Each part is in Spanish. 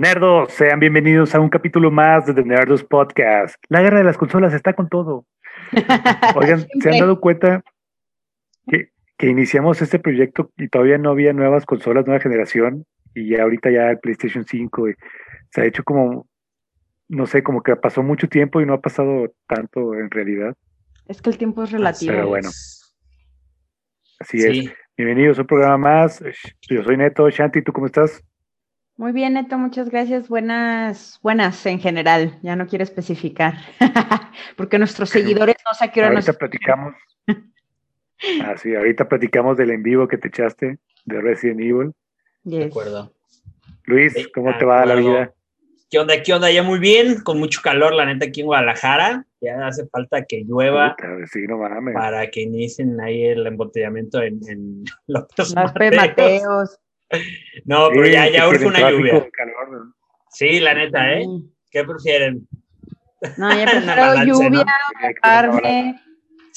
Nerdos, sean bienvenidos a un capítulo más de The Nerdos Podcast. La guerra de las consolas está con todo. Oigan, ¿se han dado cuenta que, que, iniciamos este proyecto y todavía no había nuevas consolas, nueva generación? Y ya ahorita ya el PlayStation 5 se ha hecho como, no sé, como que pasó mucho tiempo y no ha pasado tanto en realidad. Es que el tiempo es relativo. Pero bueno. Así es. Bienvenidos a un programa más. Yo soy Neto. Shanti, ¿tú cómo estás? Muy bien, Neto, muchas gracias. Buenas, buenas en general. Ya no quiero especificar, porque nuestros seguidores no sé a qué hora ahorita platicamos. ah, sí, ahorita platicamos del en vivo que te echaste de Resident Evil. De acuerdo. Luis, ¿cómo te va la vida? ¿Qué onda? ¿Qué onda? Ya muy bien, con mucho calor, la neta, aquí en Guadalajara. Ya hace falta que llueva sí, no mames. para que inicien ahí el embotellamiento en, en los Mateos. No, pero ya, ya urge una lluvia. Sí, la neta, ¿eh? ¿Qué prefieren? No, ya prefiero lluvia, carne.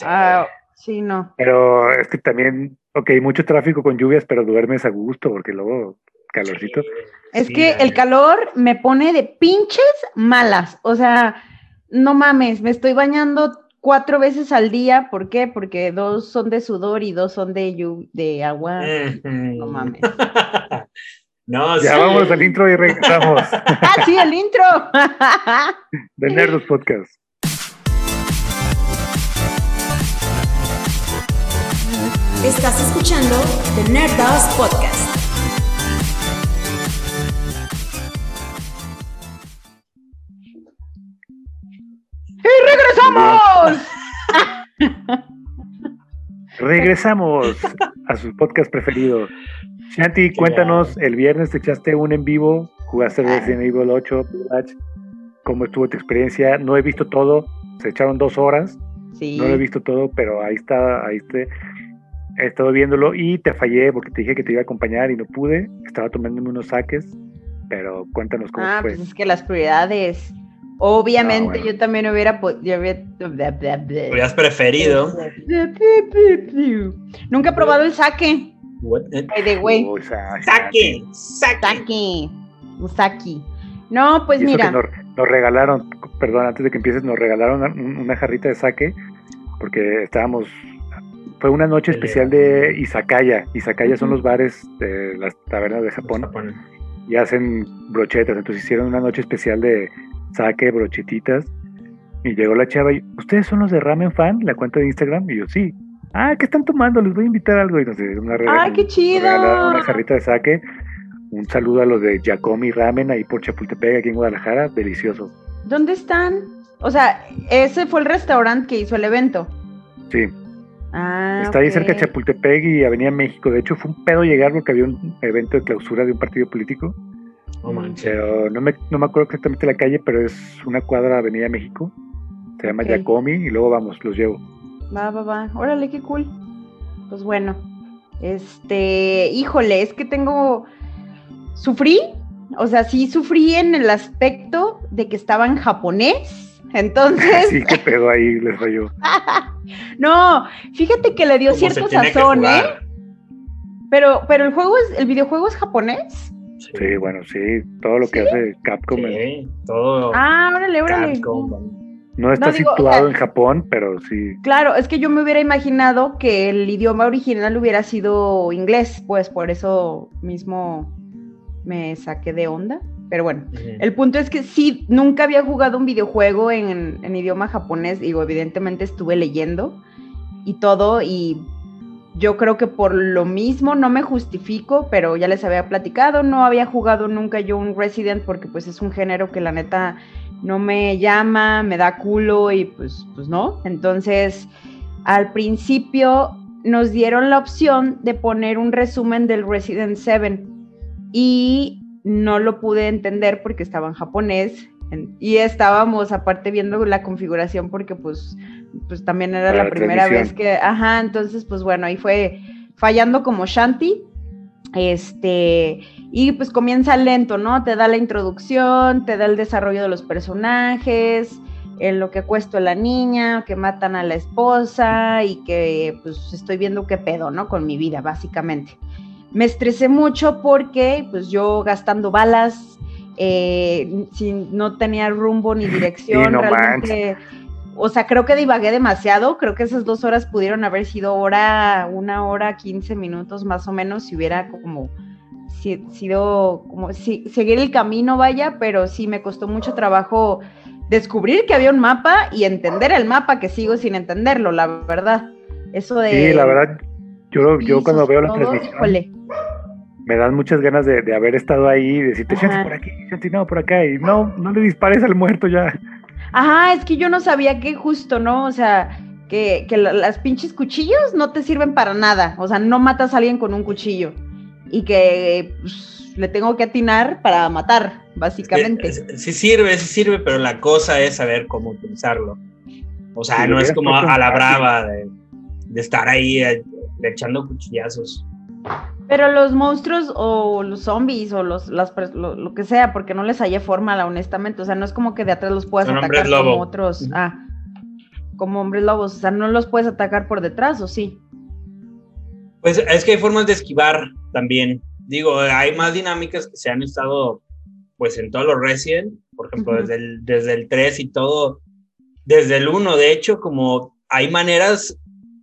Ah, sí, no. Pero es que también, ok, mucho tráfico con lluvias, pero duermes a gusto, porque luego calorcito. Es que el calor me pone de pinches malas. O sea, no mames, me estoy bañando cuatro veces al día. ¿Por qué? Porque dos son de sudor y dos son de, de agua. no mames. No, ya vamos al intro y regresamos. ah, sí, el intro. de Nerdos Podcast. Estás escuchando The Nerdos Podcast. Regresamos! a su podcast preferido. Shanti, cuéntanos, el viernes te echaste un en vivo, jugaste Resident Evil 8, ¿cómo estuvo tu experiencia? No he visto todo, se echaron dos horas, no lo he visto todo, pero ahí está, ahí está, he estado viéndolo y te fallé porque te dije que te iba a acompañar y no pude, estaba tomándome unos saques, pero cuéntanos cómo ah, fue. Pues es que las prioridades Obviamente ah, yo también hubiera yo hubieras preferido. Nunca he probado el saque. By the way. Saque, saque. Saque. No, pues mira. Nos, regalaron, perdón, antes de que empieces, nos regalaron una, jarrita de saque porque estábamos fue una noche especial de Izakaya. Izakaya son los bares de las tabernas de Japón, y hacen brochetas. Entonces hicieron una noche especial de saque, brochetitas. Y llegó la chava y, ¿ustedes son los de Ramen Fan? La cuenta de Instagram. Y yo, sí. Ah, ¿qué están tomando? Les voy a invitar algo. Y no sé, una ¡Ay, qué chido! Una jarrita de saque. Un saludo a los de Yacomi Ramen ahí por Chapultepec, aquí en Guadalajara. Delicioso. ¿Dónde están? O sea, ese fue el restaurante que hizo el evento. Sí. Ah, Está ahí cerca de Chapultepec y Avenida México. De hecho, fue un pedo llegar porque había un evento de clausura de un partido político. No Pero no me, no me acuerdo exactamente la calle, pero es una cuadra Avenida México. Se llama Yacomi y luego vamos, los llevo. Va, va, va. Órale, qué cool. Pues bueno. Este, híjole, es que tengo. Sufrí, o sea, sí sufrí en el aspecto de que estaba en japonés. Entonces. sí, qué pedo ahí les falló. no, fíjate que le dio cierto sazón, ¿eh? Pero, pero el juego es, el videojuego es japonés. Sí, bueno, sí, todo lo que hace Capcom. Sí, todo. Ah, órale, órale. No está situado en Japón, pero sí. Claro, es que yo me hubiera imaginado que el idioma original hubiera sido inglés, pues por eso mismo me saqué de onda. Pero bueno, el punto es que sí, nunca había jugado un videojuego en, en idioma japonés. Digo, evidentemente estuve leyendo y todo, y yo creo que por lo mismo no me justifico, pero ya les había platicado, no había jugado nunca yo un Resident porque pues es un género que la neta no me llama, me da culo y pues, pues no. Entonces, al principio nos dieron la opción de poner un resumen del Resident 7 y no lo pude entender porque estaba en japonés y estábamos aparte viendo la configuración porque pues, pues también era la, primera vez que, ajá, entonces pues bueno, ahí fue fallando como Shanti. Este, y pues comienza lento, ¿no? Te da la introducción, te da el desarrollo de los personajes, en lo que cuesta la niña, que matan a la esposa y que pues estoy viendo qué pedo, ¿no? Con mi vida, básicamente. Me estresé mucho porque pues yo gastando balas, eh, no tenía rumbo ni dirección, realmente, o sea, creo que divagué demasiado, creo que esas dos horas pudieron haber sido hora, una hora, quince minutos más o menos, si hubiera como sido, como si, seguir el camino, vaya, pero sí me costó mucho trabajo descubrir que había un mapa y entender el mapa, que sigo sin entenderlo, la verdad. Eso de... Sí, la verdad, yo, yo cuando veo la transmisión me dan muchas ganas de, haber estado ahí y decirte, por aquí, Shanti, no, por acá, y no, no le dispares al muerto ya. Ajá, es que yo no sabía que justo, ¿no? O sea, que, que las pinches cuchillos no te sirven para nada, o sea, no matas a alguien con un cuchillo y que pues, le tengo que atinar para matar, básicamente. Sí, sirve, sí sirve, pero la cosa es saber cómo utilizarlo. O sea, no es como a la brava de, de estar ahí eh, echando cuchillazos. Pero los monstruos o los zombies o los, las, lo, que sea, porque no les hallé forma, honestamente. O sea, no es como que de atrás los puedas atacar como otros. Ah, como hombres lobos. O sea, no los puedes atacar por detrás, ¿o sí? Pues es que hay formas de esquivar también. Digo, hay más dinámicas que se han estado, pues, en todos los Resident. Por ejemplo, desde, el, desde el 3 y todo. Desde el 1, de hecho, como hay maneras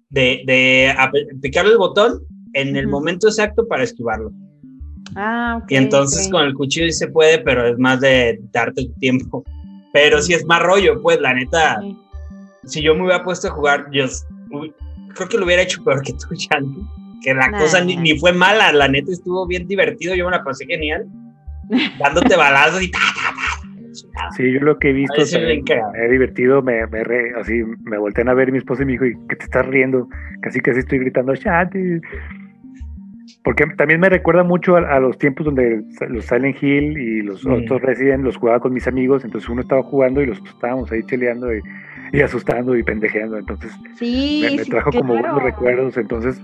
de, de picarle el botón en el momento exacto para esquivarlo. Ah, y entonces con el cuchillo sí se puede, pero es más de darte tiempo. Pero si es más rollo, pues la neta, si yo me hubiera puesto a jugar, yo creo que lo hubiera hecho peor que tú, Shanti. Que la cosa ni, ni, fue mala, la neta estuvo bien divertido, yo me la pasé genial. dándote balazos y ta, ta, ta, Sí, yo lo que he visto me he divertido, me, me así me voltean a ver mi esposa y mi hijo y que te estás riendo, casi casi estoy gritando Shanti, porque también me recuerda mucho a, los tiempos donde los Silent Hill y los otros Resident los jugaba con mis amigos, entonces uno estaba jugando y los estábamos ahí cheleando y, asustando y pendejeando, entonces me, trajo como buenos recuerdos, entonces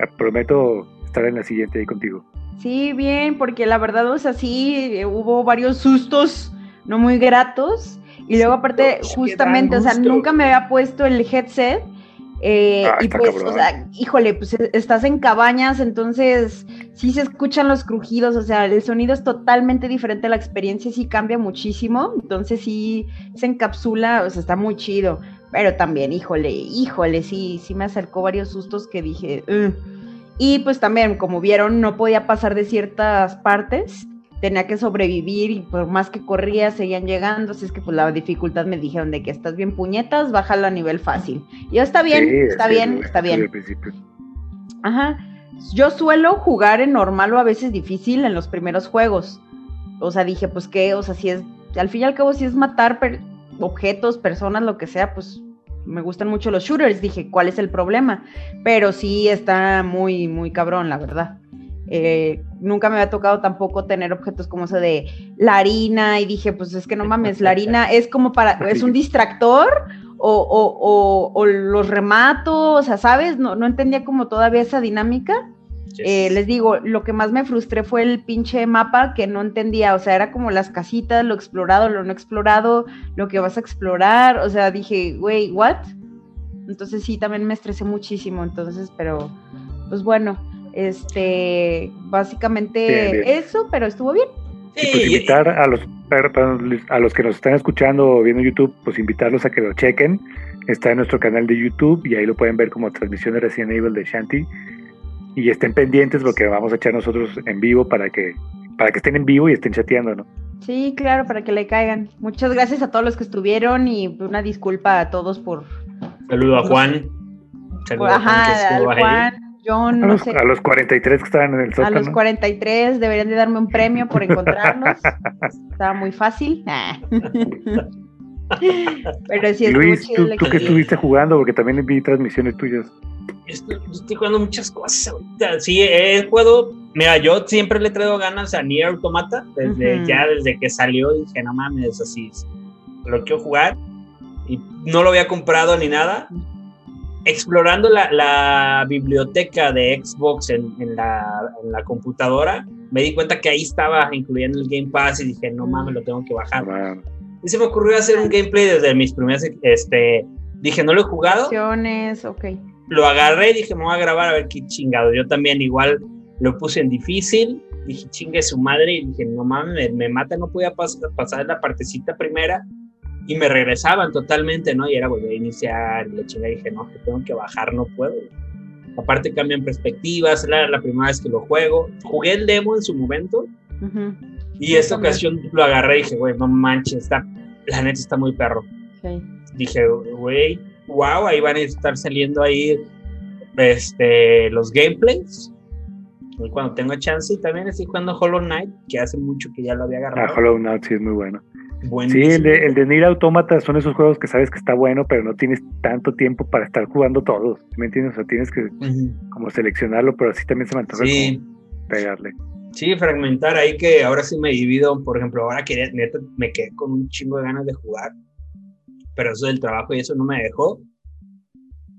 eh, prometo estar en la siguiente ahí contigo. Sí, bien, porque la verdad, o sea, sí, eh, hubo varios sustos no muy gratos y luego aparte, justamente, o sea, nunca me había puesto el headset eh, ah, y pues, o sea, híjole, pues e, estás en cabañas, entonces sí se escuchan los crujidos, o sea, el sonido es totalmente diferente, la experiencia sí cambia muchísimo, entonces sí se encapsula, o sea, está muy chido, pero también, híjole, híjole, sí, sí me acercó varios sustos que dije, y pues también, como vieron, no podía pasar de ciertas partes, tenía que sobrevivir y por más que corría seguían llegando, así es que pues la dificultad me dijeron de que estás bien puñetas, bájalo a nivel fácil. Y yo está bien, está bien, está bien. Ajá. Yo suelo jugar en normal o a veces difícil en los primeros juegos. O sea, dije, pues qué, o sea, si es, al fin y al cabo, si es matar objetos, personas, lo que sea, pues me gustan mucho los shooters. Dije, ¿cuál es el problema? Pero sí está muy, muy cabrón, la verdad. Eh, nunca me había tocado tampoco tener objetos como ese de la harina y dije, pues es que no mames, la harina es como para, es un distractor o, los remato, o sea, ¿sabes? No, no entendía como todavía esa dinámica. Eh, les digo, lo que más me frustré fue el pinche mapa que no entendía, o sea, era como las casitas, lo explorado, lo no explorado, lo que vas a explorar, o sea, dije, güey, ¿what? Entonces sí, también me estresé muchísimo, entonces, pero, pues bueno, este, básicamente eso, pero estuvo bien. Y pues invitar a los, a los que nos están escuchando o viendo YouTube, pues invitarlos a que lo chequen. Está en nuestro canal de YouTube y ahí lo pueden ver como transmisión de Resident Evil de Shanti. Y estén pendientes porque vamos a echar nosotros en vivo para que, para que estén en vivo y estén chateando, ¿no? Sí, claro, para que le caigan. Muchas gracias a todos los que estuvieron y una disculpa a todos por. Saludo a Juan. Saludo a Juan a, los, a los 43 que estaban en el Zócalo. A los 43 deberían de darme un premio por encontrarlos. Estaba muy fácil. Pero sí Luis, ¿tú, tú que estuviste jugando? Porque también vi transmisiones tuyas. Estoy, estoy, jugando muchas cosas ahorita. Sí, he jugado. Mira, yo siempre le he traído ganas a Nier Automata. Desde, Ya desde que salió dije, no mames, así lo quiero jugar. Y no lo había comprado ni nada explorando la, biblioteca de Xbox en, la, computadora, me di cuenta que ahí estaba incluyendo el Game Pass y dije, no mames, lo tengo que bajar. Y se me ocurrió hacer un gameplay desde mis primeras, este, dije, no lo he jugado. Okay. Lo agarré y dije, me voy a grabar a ver qué chingado. Yo también igual lo puse en difícil dije, chingue su madre, y dije, no mames, me, mata, no podía pasar la partecita primera, y me regresaban totalmente, ¿no? Y era volver a iniciar, y la chinga dije, no, que tengo que bajar, no puedo. Aparte cambian perspectivas, era la primera vez que lo juego. Jugué el demo en su momento, y esta ocasión lo agarré y dije, güey, no manches, está, la neta está muy perro. Dije, güey, wow, ahí van a estar saliendo ahí este, los gameplays. cuando tengo chance, y también estoy jugando Hollow Knight, que hace mucho que ya lo había agarrado. Ah, Hollow Knight sí es muy bueno. Sí, el de, el de Nier Automata son esos juegos que sabes que está bueno, pero no tienes tanto tiempo para estar jugando todos. ¿Me entiendes? O sea, tienes que como seleccionarlo, pero así también se me antoja pegarle. Sí, fragmentar ahí que ahora sí me divido. Por ejemplo, ahora que neta me quedé con un chingo de ganas de jugar, pero eso del trabajo y eso no me dejó.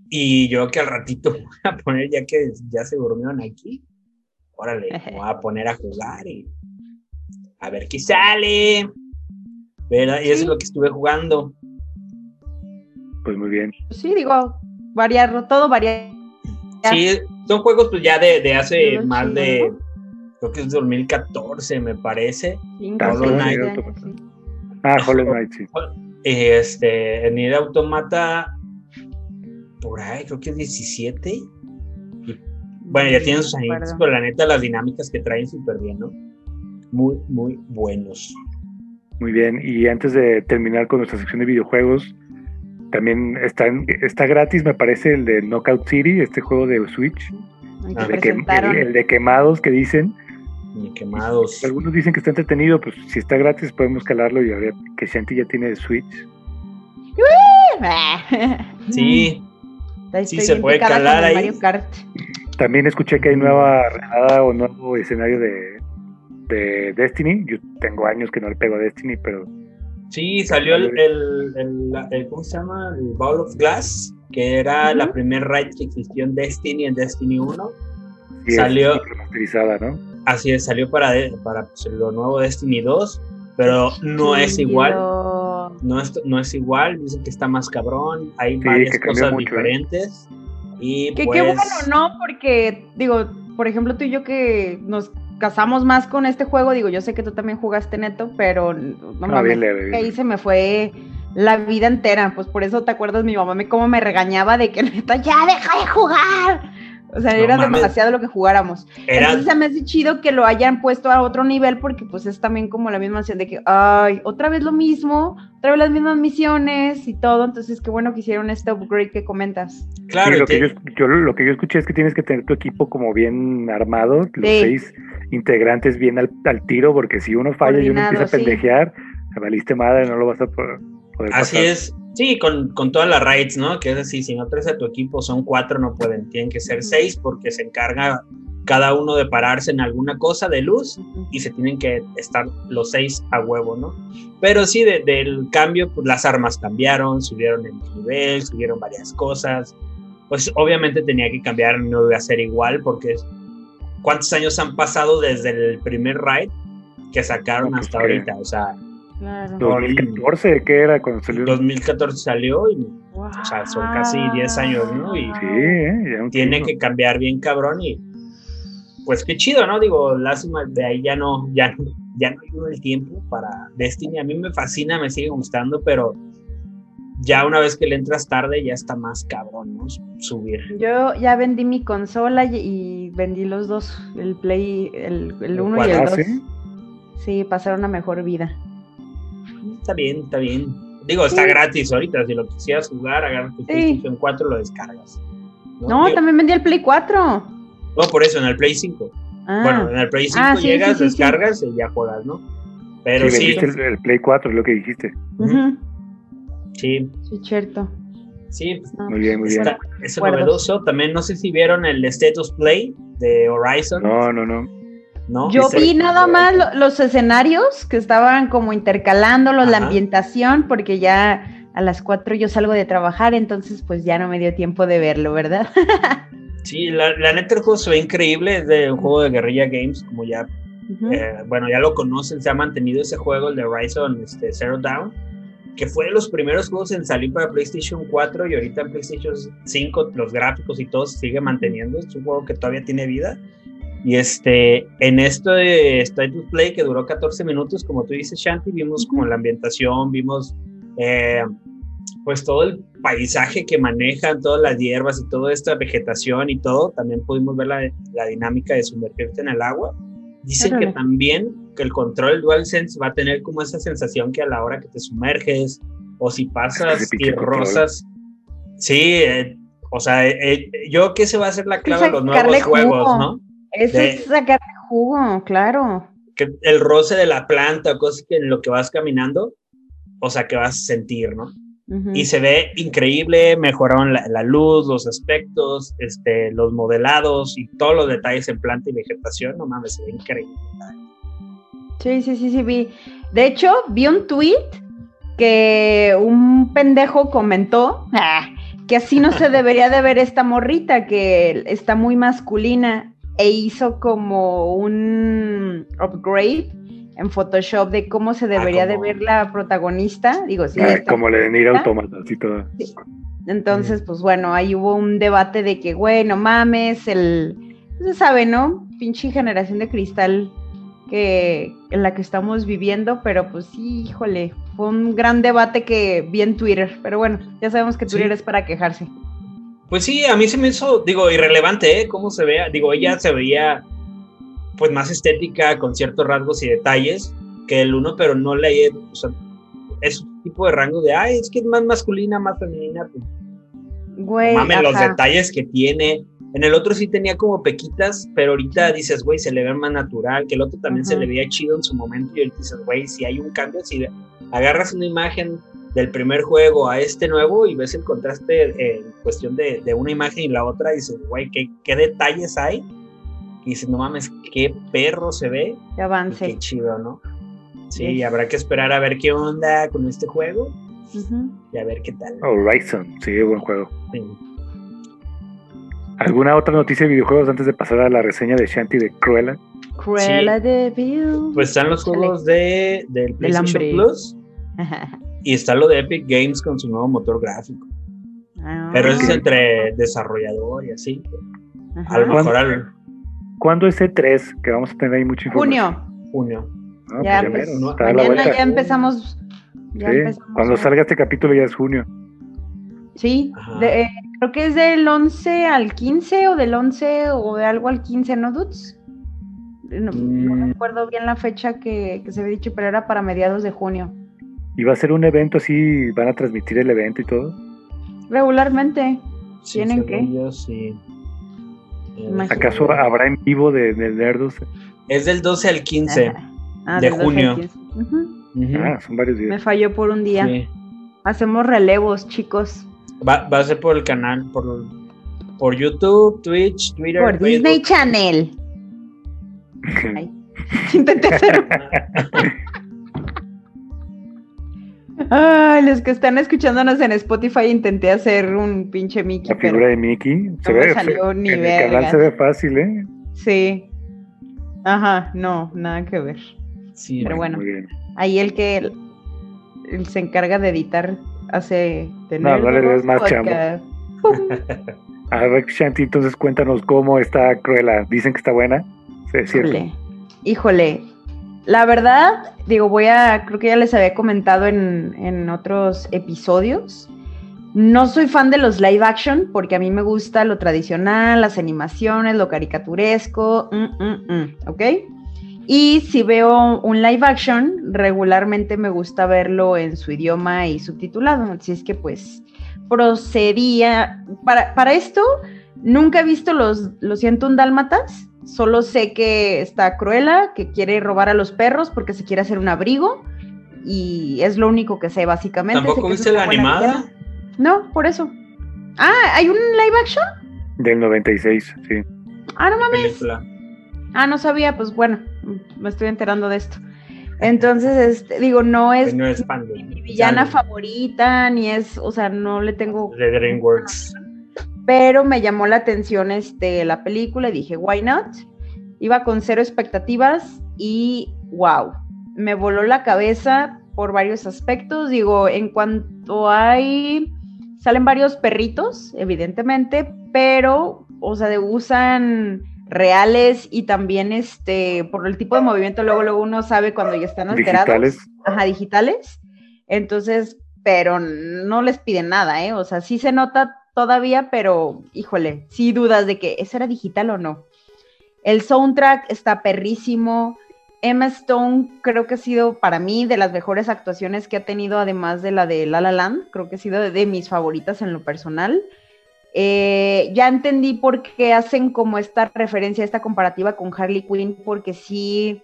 Y yo que al ratito voy a poner, ya que ya se durmieron aquí, órale, voy a poner a jugar y a ver qué sale. ¿Verdad? Y eso es lo que estuve jugando. Pues muy bien. Sí, digo, variar, todo variar. Sí, son juegos pues ya de, de hace más de, creo que es 2014, me parece. Hollow Knight. Ah, Hollow Knight, sí. Este, en Nier Automata por ahí, creo que es 17. bueno, ya tienen sus años, pero la neta las dinámicas que traen súper bien, ¿no? Muy, muy buenos. Muy bien, y antes de terminar con nuestra sección de videojuegos, también está, está gratis, me parece, el de Knockout City, este juego de Switch. el, de quemados que dicen. quemados. Algunos dicen que está entretenido, pues si está gratis podemos calarlo y a ver que Shanti ya tiene Switch. Sí, sí, se puede calar ahí. También escuché que hay nueva renada o nuevo escenario de, de Destiny. Yo tengo años que no le pego a Destiny, pero. Sí, salió el, el, el, ¿cómo se llama? El Ball of Glass, que era la primer raid que existió en Destiny, en Destiny 1. salió. ¿no? Así es, salió para, para pues, lo nuevo Destiny 2, pero no es igual no es, no es igual, dicen que está más cabrón, hay varias cosas ¿eh? diferentes. Y que qué pues bueno, ¿no? Porque, digo, por ejemplo, tú y yo que nos casamos más con este juego, digo, yo sé que tú también jugaste neto, pero no ah, ahí se me fue la vida entera, pues por eso te acuerdas mi mamá me cómo me regañaba de que neta ya deja de jugar. O sea, era demasiado lo que jugáramos. Entonces se me hace chido que lo hayan puesto a otro nivel porque pues es también como la misma acción de que, ay, otra vez lo mismo, otra vez las mismas misiones y todo. Entonces qué bueno que hicieron este upgrade que comentas. Claro. lo, que yo, lo que yo escuché es que tienes que tener tu equipo como bien armado, los seis integrantes bien al, tiro, porque si uno falla y uno empieza a pendejear, se valiste madre, no lo vas a poder, poder Así es. Sí, con, con, todas las raids, ¿no? Que es así, si no traes a tu equipo, son cuatro, no pueden, tienen que ser seis porque se encarga cada uno de pararse en alguna cosa de luz y se tienen que estar los seis a huevo, ¿no? Pero sí, del cambio, pues las armas cambiaron, subieron el nivel, subieron varias cosas. Pues obviamente tenía que cambiar, no iba a ser igual porque ¿cuántos años han pasado desde el primer raid que sacaron hasta ahorita? O sea, Claro. 2014, ¿qué era cuando salió? 2014 salió y o sea, son casi 10 años, ¿no? Y sí, ¿eh? tiene que cambiar bien cabrón y pues qué chido, ¿no? Digo, lástima, de ahí ya no, ya, ya no hay el tiempo para Destiny. A mí me fascina, me sigue gustando, pero ya una vez que le entras tarde ya está más cabrón, ¿no? Subir. Yo ya vendí mi consola y, vendí los dos, el Play, el 1 y el 2. ¿sí? sí, pasaron una mejor vida está bien, está bien. Digo, está gratis ahorita. Si lo quisieras jugar, agarras tu PlayStation 4 lo descargas. No, también vendí el Play 4. No, por eso, en el Play 5. Ah. Bueno, en el Play 5 ah, llegas, descargas y ya juegas, ¿no? Pero sí. El, el, Play 4 es lo que dijiste. Sí. Sí, cierto. Sí, muy bien, muy bien. Es novedoso. También no sé si vieron el Status Play de Horizon. No, no, no. Yo vi nada más los escenarios que estaban como intercalándolos, la ambientación, porque ya a las 4 yo salgo de trabajar, entonces pues ya no me dio tiempo de verlo, ¿verdad? sí, la, neta el juego se ve increíble, es de un juego de Guerrilla Games, como ya, eh, bueno, ya lo conocen, se ha mantenido ese juego, el de Horizon este, Zero Down, que fue de los primeros juegos en salir para PlayStation 4 y ahorita en PlayStation 5 los gráficos y todo se sigue manteniendo, es un juego que todavía tiene vida Y este, en esto de State of Play, que duró 14 minutos, como tú dices, Shanti, vimos como la ambientación, vimos eh, pues todo el paisaje que manejan, todas las hierbas y toda esta vegetación y todo. También pudimos ver la, la dinámica de sumergirte en el agua. Dicen que también que el control DualSense va a tener como esa sensación que a la hora que te sumerges o si pasas y rosas. Sí, eh, o sea, eh, yo que se va a ser la clave de los nuevos juegos, ¿no? Eso es sacarle jugo, claro. Que el roce de la planta, cosas que en lo que vas caminando, o sea, que vas a sentir, ¿no? Y se ve increíble, mejoraron la, luz, los aspectos, este, los modelados y todos los detalles en planta y vegetación, no mames, se ve increíble. Sí, sí, sí, sí, vi. De hecho, vi un tweet que un pendejo comentó ah, que así no se debería de ver esta morrita, que está muy masculina e hizo como un upgrade en Photoshop de cómo se debería de ver la protagonista. Digo, sí. Ah, como le den ir automata, así todo. Entonces, pues bueno, ahí hubo un debate de que, güey, no mames, el. Se sabe, ¿no? Pinche generación de cristal que en la que estamos viviendo, pero pues sí, híjole, fue un gran debate que vi en Twitter, pero bueno, ya sabemos que Twitter es para quejarse. Pues sí, a mí se me hizo, digo, irrelevante, ¿eh? Cómo se vea. Digo, ella se veía, pues, más estética, con ciertos rasgos y detalles que el uno, pero no le. O sea, es un tipo de rango de, ay, es que es más masculina, más femenina. Pues, güey. Los detalles que tiene. En el otro sí tenía como pequitas, pero ahorita dices, güey, se le ve más natural, que el otro también se le veía chido en su momento y ahorita dices, güey, si hay un cambio, si agarras una imagen del primer juego a este nuevo y ves el contraste en cuestión de, de una imagen y la otra, y dices, güey, ¿qué, ¿qué, detalles hay? Y dices, no mames, qué perro se ve. Qué avance. Qué chido, ¿no? Sí, habrá que esperar a ver qué onda con este juego y a ver qué tal. Horizon, sí, buen juego. ¿Alguna otra noticia de videojuegos antes de pasar a la reseña de Shanty de Cruella? Cruella de Vil. Pues están los juegos de, del PlayStation Plus. Y está lo de Epic Games con su nuevo motor gráfico. Ah, Pero eso es entre desarrollador y así. A lo mejor al... ¿Cuándo es E3? Que vamos a tener ahí mucha información. Junio. Junio. Ah, ya, pues pues, ¿no? mañana ya empezamos. Ya empezamos Cuando salga este capítulo ya es junio. Sí, eh, creo que es del 11 al 15 o del 11 o de algo al 15, ¿no, Dudes? No, mm. recuerdo bien la fecha que, que se había dicho, pero era para mediados de junio. ¿Y va a ser un evento así? ¿Van a transmitir el evento y todo? Regularmente. ¿Tienen que? sí. ¿Acaso habrá en vivo de, de Nerdos? Es del 12 al 15 ah, de junio. Ah, son varios días. Me falló por un día. Hacemos relevos, chicos. Va, va, a ser por el canal, por, por YouTube, Twitch, Twitter. Por Disney Channel. intenté hacer. Ay, los que están escuchándonos en Spotify intenté hacer un pinche Mickey. La figura de Mickey. Se ve, salió en el canal se ve fácil, ¿eh? Sí. Ajá, no, nada que ver. Sí, pero bueno, ahí el que se encarga de editar hace tener. No, no le más chamo. A ver, Shanti, entonces cuéntanos cómo está Cruella. Dicen que está buena. Sí, es cierto. Híjole, híjole, la verdad, digo, voy a, creo que ya les había comentado en, otros episodios. No soy fan de los live action porque a mí me gusta lo tradicional, las animaciones, lo caricaturesco, mm, mm, mm, ¿ok? Y si veo un live action, regularmente me gusta verlo en su idioma y subtitulado. Así es que pues procedía. Para, para esto, nunca he visto los, los 101 dálmatas. Solo sé que está Cruella, que quiere robar a los perros porque se quiere hacer un abrigo. Y es lo único que sé, básicamente. ¿Tampoco viste la animada? No, por eso. Ah, ¿hay un live action? Del 96, sí. Ah, no mames. Ah, no sabía, pues bueno, me estoy enterando de esto. Entonces, este, digo, no es, mi villana favorita, ni es, o sea, no le tengo... De DreamWorks pero me llamó la atención este, la película y dije, why not? Iba con cero expectativas y wow, me voló la cabeza por varios aspectos. Digo, en cuanto hay, salen varios perritos, evidentemente, pero, o sea, usan reales y también este por el tipo de movimiento luego luego uno sabe cuando ya están alterados. Digitales. Ajá, digitales. Entonces, pero no les piden nada, ¿eh? O sea, sí se nota todavía, pero híjole, sí dudas de que eso era digital o no. El soundtrack está perrísimo. Emma Stone creo que ha sido para mí de las mejores actuaciones que ha tenido, además de la de La La Land. Creo que ha sido de, mis favoritas en lo personal. Eh, ya entendí por qué hacen como esta referencia, esta comparativa con Harley Quinn, porque sí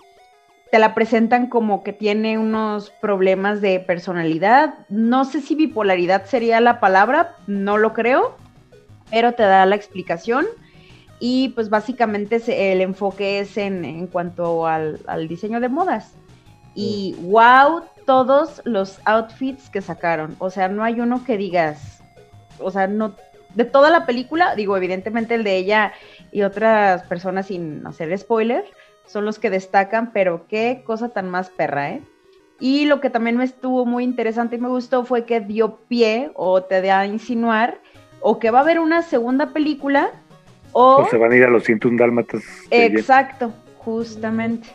te la presentan como que tiene unos problemas de personalidad. No sé si bipolaridad sería la palabra, no lo creo, pero te da la explicación. Y pues básicamente el enfoque es en, en cuanto al, al diseño de modas. Y wow, todos los outfits que sacaron. O sea, no hay uno que digas, o sea, no, de toda la película, digo, evidentemente el de ella y otras personas sin hacer spoiler, son los que destacan, pero qué cosa tan más perra, ¿eh? Y lo que también me estuvo muy interesante y me gustó fue que dio pie o te da a insinuar o que va a haber una segunda película o... O se van a ir a los 101 dálmatas. Exacto, justamente.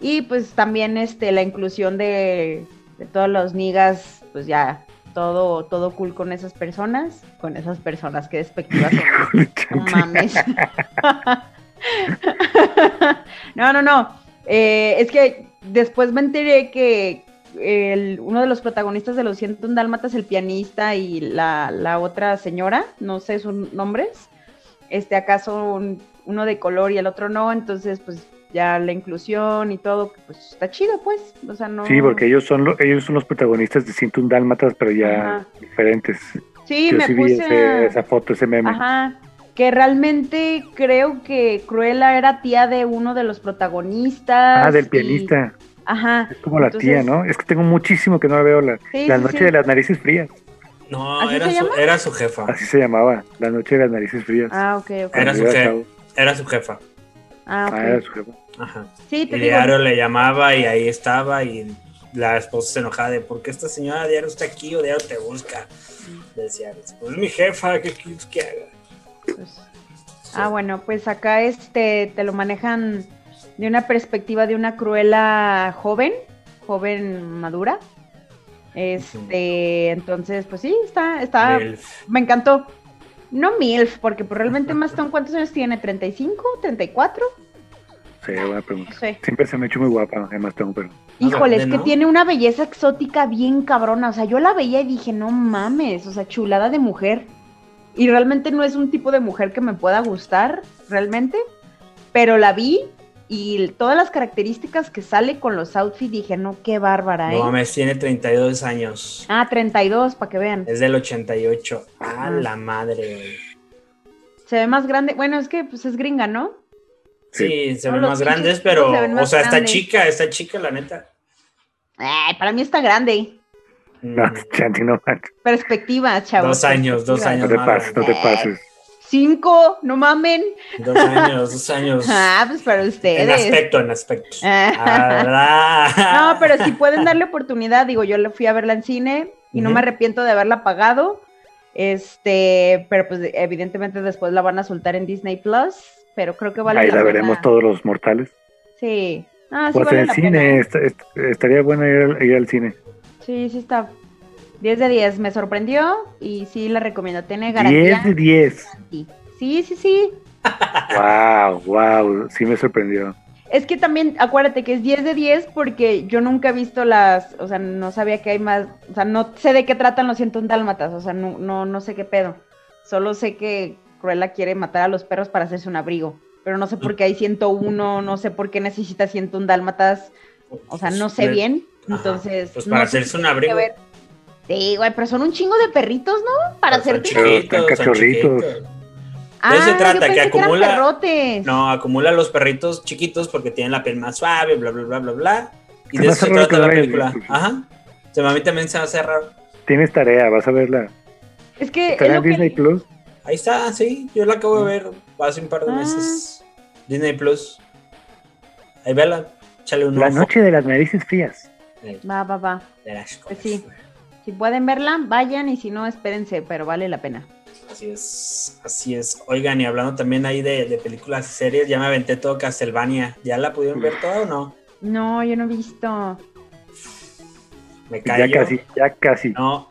Y pues también este, la inclusión de, de todos los niggas, pues ya todo, todo cool con esas personas, con esas personas que despectivas son. No mames. no, no, no. Eh, es que después me enteré que el- uno de los protagonistas de los 101 Dálmatas, el pianista y la, la otra señora, no sé sus nombres, este acaso un- uno de color y el otro no, entonces pues ya la inclusión y todo, pues está chido pues, o sea, no... Sí, porque ellos son, lo- ellos son los protagonistas de 101 dálmatas, pero ya Ajá. diferentes. Sí, Yo me sí vi ese- esa foto, ese meme. Ajá, que realmente creo que Cruella era tía de uno de los protagonistas. Ah, del y- pianista. Ajá. Es como la entonces- tía, ¿no? Es que tengo muchísimo que no la veo. La, Sí, la sí, noche sí. de las narices frías. No, ¿Así era se su, era su jefa. Así se llamaba. La noche de las narices frías. Ah, ok, ok. Era su chavo. Era su jefa. Ah, ok. Ah, era su jefa. Ajá. Sí, Y te digo. diario le llamaba y ahí estaba y la esposa se enojaba de ¿por qué esta señora diario está aquí o diario te busca? Decía, pues es mi jefa, ¿qué quieres que haga? Pues. Ah, bueno, pues acá este te lo manejan de una perspectiva de una Cruella joven, joven madura. Este, entonces, pues sí, está, está, Milf. me encantó. No MILF, porque pues, realmente más ¿cuántos años tiene? ¿35? ¿34? Sí, buena pregunta. Sé. Siempre se me ha hecho muy guapa, además tengo, pero. Híjole, es que ¿no? tiene una belleza exótica bien cabrona. O sea, yo la veía y dije, no mames, o sea, chulada de mujer. Y realmente no es un tipo de mujer que me pueda gustar, realmente. Pero la vi y todas las características que sale con los outfits, dije, no, qué bárbara, ¿eh? No mames, tiene 32 años. Ah, 32, para que vean. Es del 88. A Ah. la madre, güey. Se ve más grande. Bueno, es que pues es gringa, ¿no? Sí, se ven más grandes, pero, se ven o sea, está chica, está chica, la neta. Ay, para mí está grande. No, Chanti, no manches. Perspectiva, chavos. Dos años, dos perspectiva. No años. te pases, no te pases. Cinco, no mamen. Dos años, dos años. Ah, pues para ustedes. en aspecto, en aspecto. Ah. No, pero si pueden darle oportunidad, digo, yo le fui a verla en cine y no me arrepiento de haberla pagado. Este, pero pues evidentemente después la van a soltar en Disney Plus, pero creo que vale Ahí la, la pena. veremos todos los mortales. Sí. Ah, sí Pues vale en el cine, pena. est- est- estaría bueno ir al, ir al cine. Sí, sí está. 10 de 10, me sorprendió y sí la recomiendo. Tiene garantía. 10 de 10. Sí, sí, sí. Wow, wow, sí me sorprendió. Es que también, acuérdate que es 10 de 10 porque yo nunca he visto las, o sea, no sabía que hay más, o sea, no sé de qué tratan los 101 dálmatas, o sea, no, no, no sé qué pedo. Solo sé que Cruella quiere matar a los perros para hacerse un abrigo, pero no sé por qué hay 101, no sé por qué necesita 101 dálmatas, o sea, no sé bien, entonces... pues para hacerse un abrigo. ver. Sí, güey, pero son un chingo de perritos, ¿no? Para Pues son hacerte... Chiquitos, son. Ah, eso se trata, yo que pensé acumula-. No, acumula los perritos chiquitos porque tienen la piel más suave, bla, bla, bla, bla, bla. Y de eso se trata la película. Ajá. O sea, a mí también se me hace raro. Tienes tarea, vas a verla. Es que... es ¿Estará lo en que- Disney Plus? Ahí está, sí. Yo la acabo de ver hace un par de Ah. meses. Disney Plus. Ahí vela. Échale un La ojo. noche de las narices frías. Va, va, va. de las Pues sí. Si pueden verla, vayan y si no, espérense, pero vale la pena. Así es, así es. Oigan, y hablando también ahí de, de películas y series, ya me aventé todo Castlevania. ¿Ya la pudieron ver toda o no? No, yo no he visto. Me Ya casi, ya casi. No,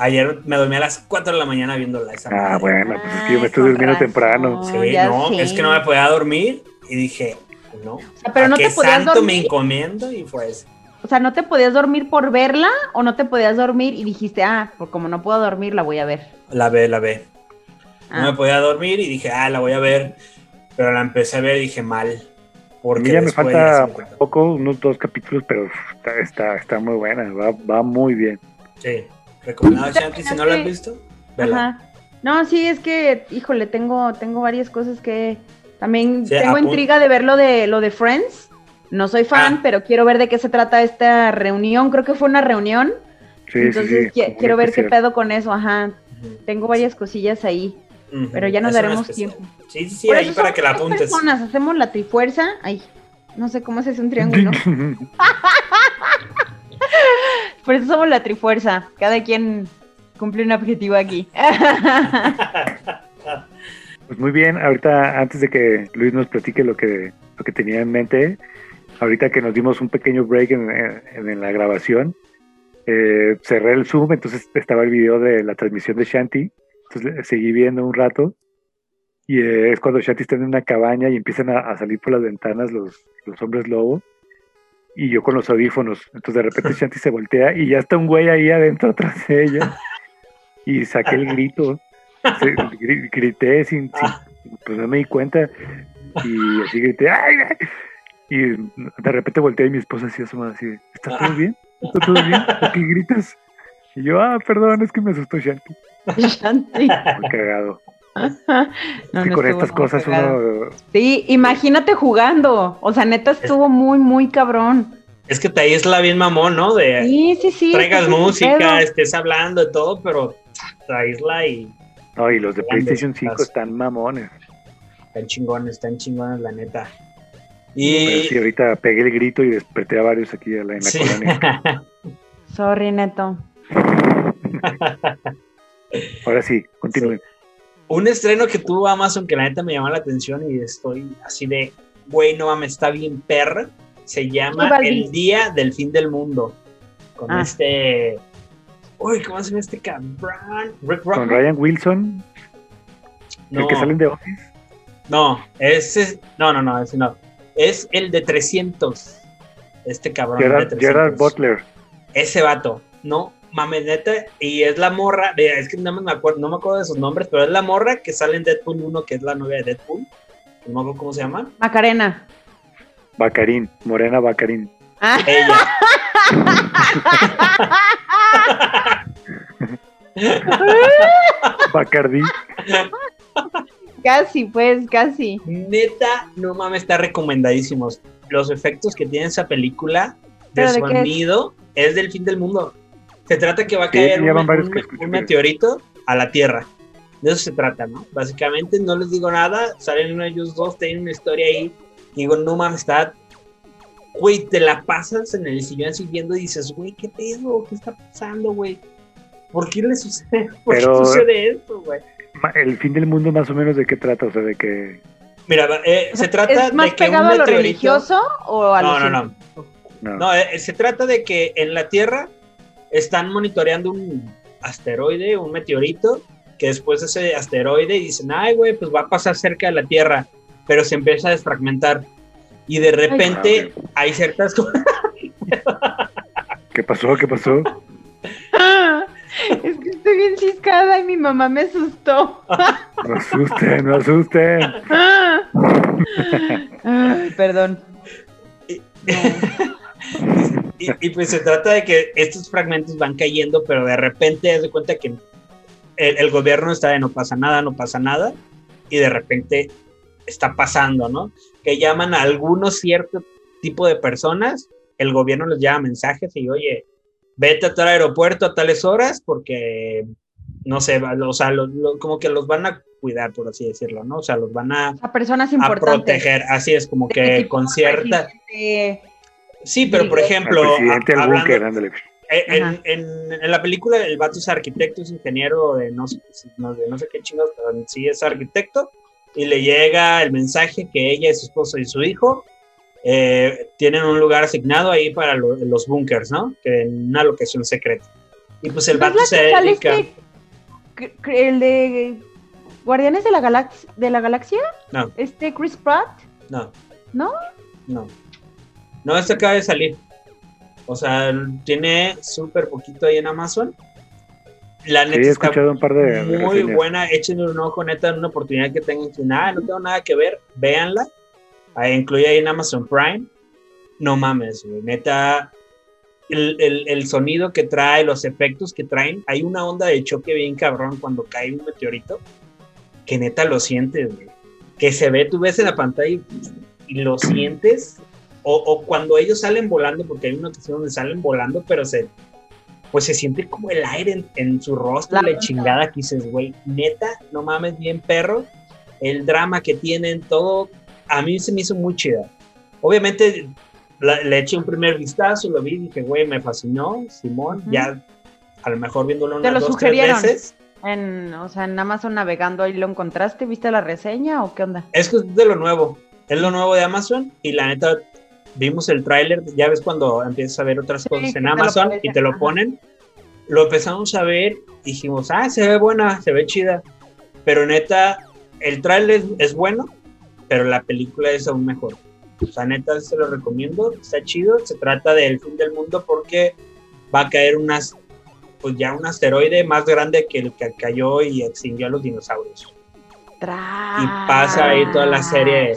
ayer me dormí a las 4 de la mañana viéndola esa Ah, madre. bueno, pues es que yo me estoy durmiendo razón. temprano. Sí, ya no, sé. es que no me podía dormir y dije, no. sea, pero ¿a no qué te podías santo me encomiendo y fue eso. O sea, ¿no te podías dormir por verla o no te podías dormir y dijiste, ah, pues como no puedo dormir, la voy a ver? La ve, la ve. No Ah. me podía dormir y dije, ah, la voy a ver. Pero la empecé a ver y dije mal. Porque mí ya me falta un poco, unos dos capítulos, pero está, está, está muy buena, va, va muy bien. Sí. Recomendado, Shanti, si no la has visto, vela. Ajá. No, sí, es que, híjole, tengo, tengo varias cosas que también Sí, tengo intriga de ver lo de lo de Friends. No soy fan, Ah. pero quiero ver de qué se trata esta reunión. Creo que fue una reunión. Sí, entonces sí, sí. qui- muy quiero ver qué pedo con eso, ajá. Tengo varias cosillas ahí, pero ya nos Es daremos tiempo. Sí, sí, sí, Por ahí para que la apuntes. personas, hacemos la trifuerza. Ay, no sé cómo se hace un triángulo. Por eso somos la trifuerza. Cada quien cumple un objetivo aquí. Pues muy bien, ahorita antes de que Luis nos platique lo que, lo que tenía en mente, ahorita que nos dimos un pequeño break en, en- en la grabación, eh, cerré el Zoom, entonces estaba el video de la transmisión de Shanti, entonces seguí viendo un rato y eh, es cuando Shanti está en una cabaña y empiezan a, a salir por las ventanas los, los hombres lobo y yo con los audífonos, entonces de repente Shanti se voltea y ya está un güey ahí adentro atrás de ella y saqué el grito, se- grité sin, sin- pues no me di cuenta y así grité ¡ay! Y de repente volteé y mi esposa así asomada así ¿está todo bien? ¿está todo bien? ¿por qué gritas? y yo ah perdón es que me asustó Shanti Shanti. muy cagado No, Es no que con estas cosas cagado. uno Sí, imagínate jugando. O sea, neta estuvo muy, muy cabrón. es que te aísla bien mamón, ¿no? De Sí, sí, sí. traigas música, estés hablando de todo, pero te aísla y no y los de PlayStation 5 pasos. están mamones están chingones, están chingones, la neta. Pero Y. sí ahorita pegué el grito y desperté a varios aquí en la, en la Sí. colonia Sorry, Neto. ahora sí continúen Un estreno que tuvo Amazon que la neta me llamó la atención y estoy así de, güey, no mames, está bien perra. Se llama. El Día del Fin del Mundo. Con Ah. este. Uy, ¿cómo se llama este cabrón? Rick con. Ryan Wilson No, el que salen de Office no, ese. No, no, no, ese no. Es el de 300. Este cabrón. de Gerard, 300. Gerard Butler Ese vato. No, mames, neta. Y es la morra. de- Es que no me acuerdo, no me acuerdo de sus nombres, pero es la morra que sale en Deadpool 1, que es la novia de Deadpool. No me acuerdo cómo se llama. Macarena. Bacarín Morena Bacarín Ah, Ella. Bacardi casi, pues, casi. Neta, no mames, está recomendadísimos. Los efectos que tiene esa película de sonido es? del fin del mundo. Se trata que va a Sí, caer un, meteorito a la Tierra. De eso se trata, ¿no? Básicamente no les digo nada, salen uno de ellos dos, tienen una historia ahí. Y digo, no mames, está. Güey, te la pasas en el sillón siguiendo y dices, güey, ¿qué pedo? ¿Qué está pasando, güey? ¿Por qué le sucede? ¿Por Pero- qué sucede esto, güey? El fin del mundo más o menos de qué trata, o sea, de que Mira, eh, se trata ¿Es más de que un pegado a lo meteorito- religioso o a lo No, no, no. no, eh, se trata de que en la Tierra están monitoreando un asteroide, un meteorito, que después de ese asteroide dicen, ay, güey, pues va a pasar cerca de la Tierra, pero se empieza a desfragmentar. Y de repente hay ciertas cosas. ¿Qué pasó? ¿Qué pasó? Bien ciscada y mi mamá me asustó. No asusten, no asusten. Ay, perdón. y, y, pues se trata de que estos fragmentos van cayendo, pero de repente haz de cuenta que el, el gobierno está de no pasa nada, no pasa nada, y de repente está pasando, ¿no? Que llaman a algunos cierto tipo de personas, el gobierno les llama mensajes y oye, vete a tal aeropuerto a tales horas porque no sé, o sea, lo- lo- como que los van a cuidar, por así decirlo, ¿no? O sea, los van a, A personas a proteger, así es, como De que con cierta... Sí, pero por ejemplo, presidente hablando- ándale. Eh, En, Ajá. en- en la película el vato es arquitecto, es ingeniero de no sé, no, de no sé qué chingados, pero sí es arquitecto y le llega el mensaje que ella, su esposo y su hijo eh, tienen un lugar asignado ahí para lo- los bunkers, ¿no? Que en una locación secreta. Y pues el ¿No es vato se dedica... este- el de Guardianes de la, Galax- de la Galaxia? No. Este Chris Pratt, No, ¿no? no. No, este acaba de salir. O sea, tiene súper poquito ahí en Amazon. La Sí, neta he está escuchado un par de, muy reseñas. buena, échenle un ojo, neta, una oportunidad que tengan que nada, no tengo nada que ver, véanla. Ahí incluye ahí en Amazon Prime. No mames, güey, neta, el, el- el sonido que trae, los efectos que traen, hay una onda de choque bien cabrón cuando cae un meteorito, que neta lo sientes, güey. Que se ve, tú ves en la pantalla y, y lo sientes, o, o cuando ellos salen volando, porque hay una ocasión donde salen volando, pero se, pues se siente como el aire en, en su rostro, La la, chingada que dices, güey, neta, no mames, bien perro, el drama que tienen, todo, a mí se me hizo muy chida. Obviamente la- le eché un primer vistazo, lo vi, dije, güey, me fascinó, Simón, ya a lo mejor viéndolo unas dos, tres sugerieron. veces. En, o sea, en Amazon navegando ahí lo encontraste, ¿viste la reseña o qué onda? Es que es de lo nuevo, es lo nuevo de Amazon y la neta vimos el tráiler, ya ves cuando empiezas a ver otras Sí, cosas en Amazon y te lo ajá. ponen, lo empezamos a ver y dijimos, ah, se ve buena, se ve chida, pero neta, el tráiler es bueno, pero la película es aún mejor. O sea, neta, se lo recomiendo, está chido, se trata del fin del mundo porque va a caer unas, pues ya un asteroide más grande que el que cayó y extinguió a los dinosaurios. Y pasa ahí toda la serie.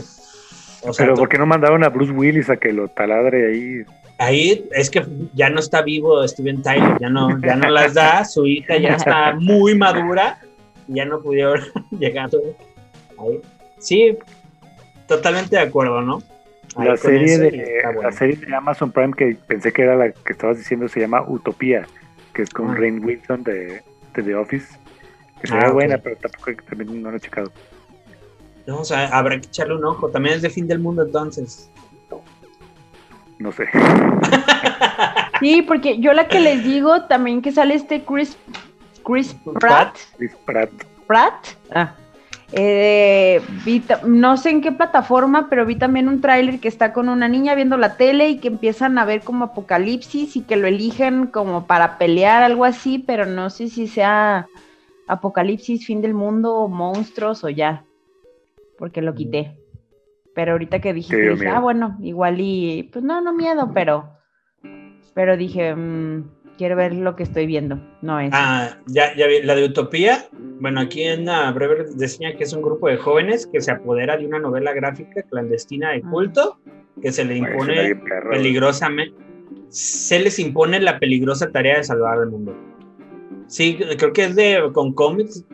O sea, Pero ¿por qué no mandaron a Bruce Willis a que lo taladre ahí? ahí es que ya no está vivo Steven Tyler, ya no, ya no las da, su hija ya está muy madura, y ya no pudieron llegar ahí. Sí, totalmente de acuerdo, ¿no? Ahí La serie, de, bueno. la serie de Amazon Prime que pensé que era la que estabas diciendo se llama Utopía, que es con Ah. Rain Wilson de, de The Office. Que Ah, buena, pero tampoco también no lo he checado. No, o sea, habrá que echarle un ojo. También es de fin del mundo entonces. No sé. Sí, porque yo la que les digo también que sale este Chris, Chris Pratt, Chris Pratt. Pratt, ah, eh, vi no sé en qué plataforma, pero vi también un tráiler que está con una niña viendo la tele y que empiezan a ver como apocalipsis y que lo eligen como para pelear, algo así, pero no sé si sea apocalipsis, fin del mundo, o monstruos o ya, porque lo quité. Pero ahorita que dije, ah, bueno, igual y, pues no, no miedo, pero, pero dije, mm, quiero ver lo que estoy viendo, no es. Ah, ya, ya vi, la de Utopía. Bueno, aquí en la breve reseña que es un grupo de jóvenes que se apodera de una novela gráfica clandestina de Ah. culto que se le impone peligrosamente. Se les impone la peligrosa tarea de salvar al mundo. Sí, creo que es de con cómics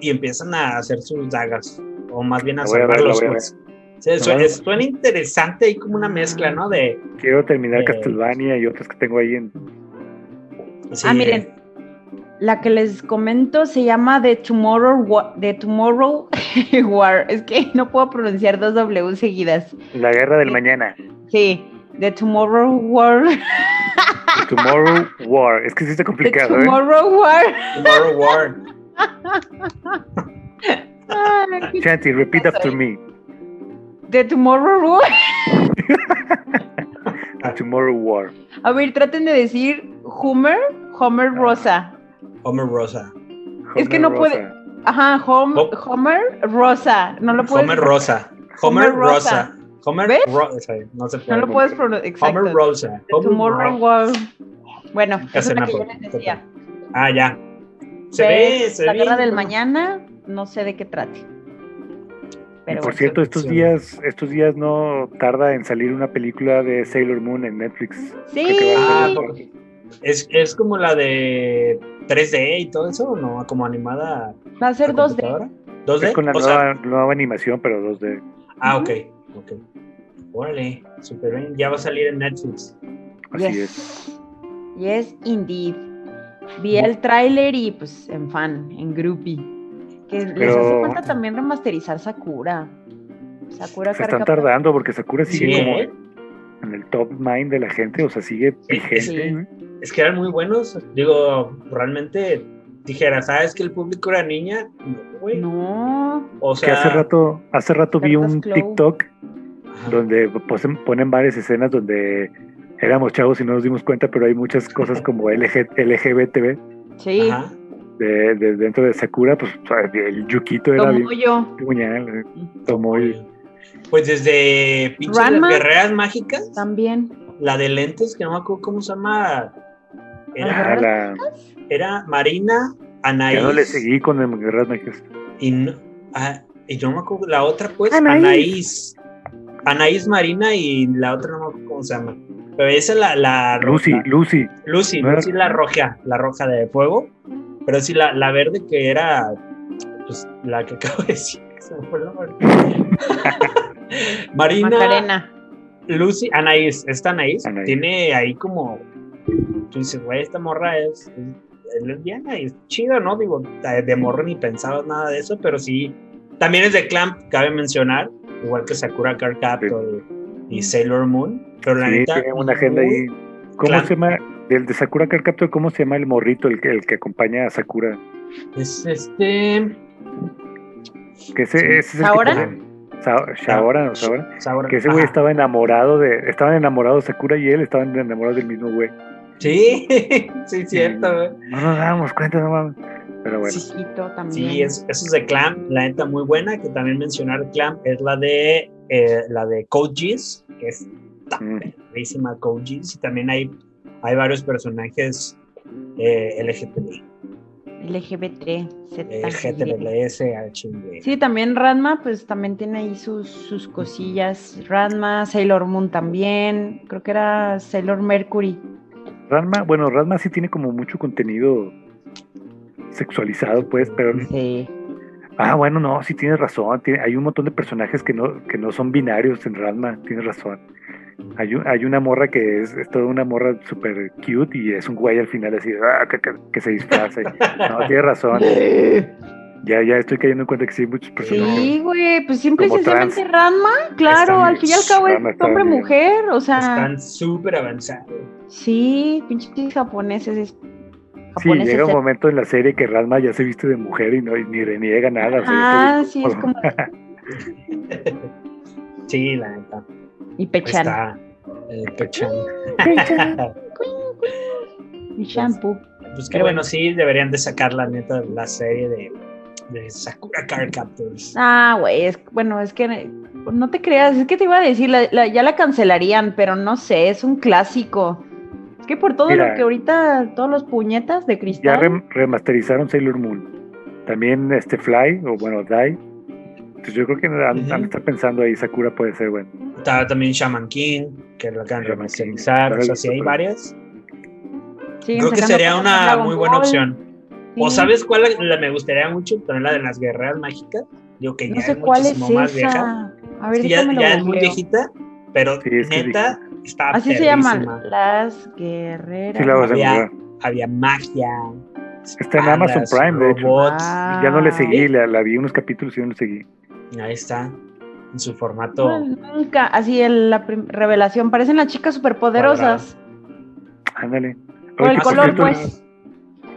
y empiezan a hacer sus dagas o más bien a ver, salvar los. Sí, suena, interesante y como una mezcla, ¿no? De Quiero terminar Eh, Castlevania y otras que tengo ahí en. Sí, Ah, miren, la que les comento se llama The Tomorrow War. The Tomorrow War. Es que no puedo pronunciar dos W seguidas. La Guerra del Sí. Mañana. Sí, The Tomorrow War. The Tomorrow War. Es que sí está The complicado, ¿eh? Tomorrow War. Tomorrow War. Ay, Chanty, repeat after me. The Tomorrow War. The Tomorrow War. A ver, traten de decir Homer, Homer Rosa. Homer Rosa. Es que no puede-. Ajá, Hom- Oh. Homer Rosa. No lo puedes. Homer Rosa. Homer, Homer Rosa. Rosa. Homer ¿Ves? Rosa. No se No puede. lo puedes pronunciar. Homer Rosa. Homer Tomorrow Ro- War. Bueno, se es la me que yo les decía. Ah, ya. Se ve, se La ve. guerra del ¿no? mañana, no sé de qué trate. Y Pero por bueno. cierto, estos Sí. días, estos días no tarda en salir una película de Sailor Moon en Netflix. Sí. Que va a Ah, ser- porque- es, es como la de 3D y todo eso, ¿no? Como animada. Va a ser a 2D. computadora. 2D. Es con la O sea, nueva, nueva animación, pero 2D. ah, ok. Ok. Órale, súper bien. Ya va a salir en Netflix. Así Yes. es. Yes, indeed. Vi el tráiler y pues en fan, en groupie. Que les hace falta también remasterizar Sakura. Sakura Se están tardando porque Sakura sigue Sí, como. En el top mind de la gente, o sea, sigue vigente. sí. Es que eran muy buenos. Digo, realmente dijera, ¿sabes que el público era niña? No, güey. No. O Que sea, hace rato, hace rato vi un Clow. TikTok ajá. donde posen- ponen varias escenas donde éramos chavos y no nos dimos cuenta, pero hay muchas cosas como LG, LGBTB Sí. Ajá. de, de- dentro de Sakura, pues el Yukito era Como bien yo. puñal, eh, Tomoy. Pues desde pinches Ranma. guerreras mágicas, También. la de lentes, que no me acuerdo cómo se llama. Era, Ah, la- era Marina, Anaís. ya no le seguí con el Guerras Mágicas. Y no, ah, y yo no me acuerdo, la otra pues, Anaís. Anaís. Anaís Marina y la otra no me acuerdo cómo se llama. Pero esa es la, la Lucy, Lucy. Lucy, ¿No era- Lucy la roja, la roja de fuego. Pero sí, la, la verde que era pues la que acabo de decir. Marina, Macarena. Lucy, Anaís, esta Anaís, Anaís. tiene ahí como. Tú dices, güey, esta morra es, es lesbiana y es chida, ¿no? Digo, de morro ni pensaba nada de eso, pero sí. También es de Clamp, cabe mencionar, igual que Sakura Card Captor y Sailor Moon. Pero la Sí, neta. tiene una agenda ahí. ¿Cómo Clan. se llama? Del de Sakura Card Captor, ¿cómo se llama el morrito, el que, el que acompaña a Sakura? Es este. Que ese, Sí. ese es el que Saoran. Sakura- Que ese güey estaba enamorado de. Estaban enamorados Sakura y él estaban enamorados del mismo güey. Sí, sí, cierto, güey. No nos dábamos cuenta, no mames. Pero bueno. Sí. Chiquito también. Sí, es, eso es de Clamp, la neta muy buena, que también mencionar Clamp es la de eh, la de Geass, que es Mm. Geass, y también hay, hay varios personajes eh, LGTB, LGBT. eh, HB. Sí, también Ranma, pues también tiene ahí sus, sus cosillas. Ranma, Sailor Moon también. Creo que era Sailor Mercury. Ranma, bueno, Ranma sí tiene como mucho contenido sexualizado, pues, pero. Sí. Ah, bueno, no, sí tienes razón. tiene- hay un montón de personajes que no, que no son binarios en Ranma, tienes razón. Hay, un- hay una morra que es, es toda una morra súper cute y es un güey al final así, ah, que, que- que se disfraza. No, tienes razón. Ya, ya estoy cayendo en cuenta que sí hay muchos personajes. Sí, güey, pues simple y Como sencillamente. Ranma, claro, Están- al fin y al cabo es hombre-mujer, o sea, Están súper avanzados. sí, pinches japoneses, es- Sí, llega un es- momento en la serie que Ranma ya se viste de mujer y no y ni reniega nada. o sea, Ah, sí, es como Sí, la neta. Y Pechan, Está eh, Pechan. y shampoo. Pues que Pero bueno, bueno. sí, deberían de sacar la neta la serie de, de Sakura Card Captors. Ah, güey, es, bueno, es que no te creas, es que te iba a decir, la- la- ya la cancelarían, pero no sé, es un clásico. Es que por todo Mira. lo que ahorita, todos los puñetas de Ya cristal. rem- remasterizaron Sailor Moon. También este Fly, o bueno, Die. Entonces yo creo que han, han Ujú. de estar pensando ahí, Sakura puede ser bueno. Está también Shaman King, que lo acaban de remasterizar. O sea, sí hay varias. Sí, Creo que sería una muy buena Ball, opción. O sí. sabes cuál la, me gustaría mucho, también la de las guerreras mágicas. Digo que No ya sé es cuál es muchísimo más vieja. A ver, que ya, ya es muy viejita, pero Sí, es que es neta está Así se llaman, las guerreras. Sí, la Había-. Había magia. Está en Amazon Prime, de hecho. robots. Ah. Ya no le seguí, la, la vi unos capítulos y no le seguí. Ahí está. En su formato. No, Nunca, así el- la revelación, parecen las chicas superpoderosas. Ándale. Por el color, cierto, pues.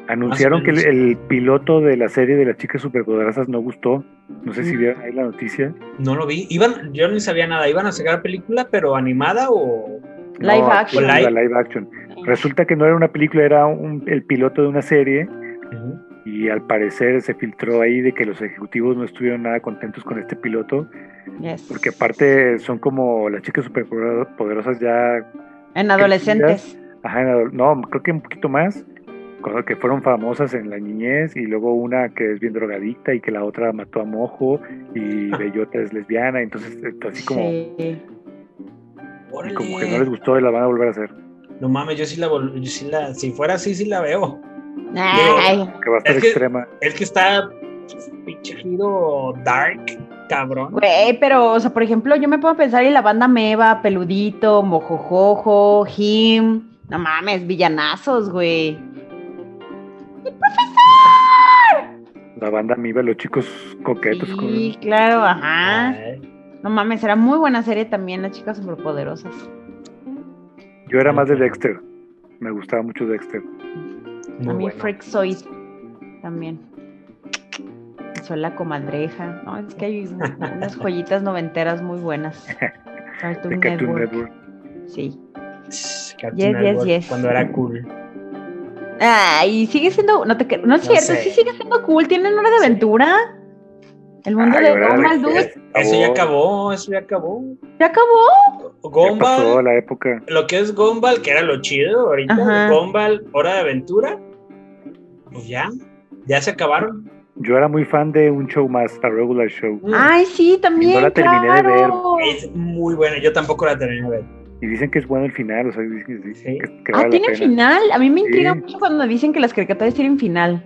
Anunciaron Más que el, piloto de la serie de las chicas superpoderosas no gustó. No sé si Mm. vieron ahí la noticia. No lo vi. Iban, yo no sabía nada. ¿Iban a sacar película, pero animada o.? Live No, action. Live. live action. Resulta que no era una película, era un- el piloto de una serie. Y al parecer se filtró ahí de que los ejecutivos no estuvieron nada contentos con este piloto Yes. porque aparte son como las chicas superpoderosas ya En adolescentes. Ajá, en adol- no, creo que un poquito más, que fueron famosas en la niñez y luego una que es bien drogadicta y que la otra mató a Mojo y Ah. Bellota es lesbiana, entonces eh, así como, Sí. como que no les gustó y la van a volver a hacer, No mames, yo sí la, yo sí la, si fuera así, sí la veo. Ay, que va a estar Es que- extrema. Es que está pinche giro dark, cabrón. güey, pero, o sea, por ejemplo, yo me puedo pensar en la banda Meva, Peludito, Mojojojo, Jim. No mames, villanazos, güey. La banda Miva, los chicos coquetos. con- Sí, claro, ajá. Ay, No mames, era muy buena serie también, las chicas superpoderosas. Yo era más de Dexter. Me gustaba mucho Dexter. A mí Freakazoid también. Soy la comadreja. No, es que hay unas joyitas noventeras muy buenas. Cartoon, Network. Sí. Cartoon Network, Cuando era cool. Ah, y sigue siendo, no, te, no es cierto, sí sigue siendo cool, tienen hora de aventura. El mundo de Gumball, dude. Eso ya acabó, eso ya acabó. ¿Ya acabó? Gumball. la época. Lo que es Gumball, que era lo chido ahorita. Gumball, Hora de Aventura. Pues ya, ya se acabaron. Yo era muy fan de un show más, a regular show. Mm. Ay, sí, también. no la terminé de ver. Es muy buena, yo tampoco la terminé de ver. Y dicen que es bueno el final, o sea, dicen que, ah, tiene final. A mí me intriga mucho cuando dicen que las caricaturas tienen final.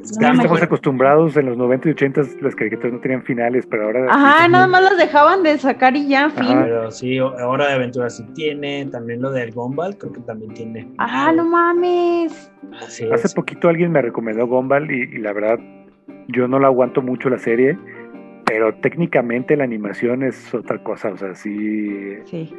Estamos acostumbrados en los 90 y 80 las caricaturas no tenían finales, pero ahora. Ajá, nada más las dejaban de sacar y ya, fin. Pero sí, Hora de Aventura sí tiene, también lo del Gumball, creo que también tiene. Ah, no mames. Hace poquito alguien me recomendó Gumball y la verdad yo no la aguanto mucho la serie, pero técnicamente la animación es otra cosa, o sea, sí. Sí.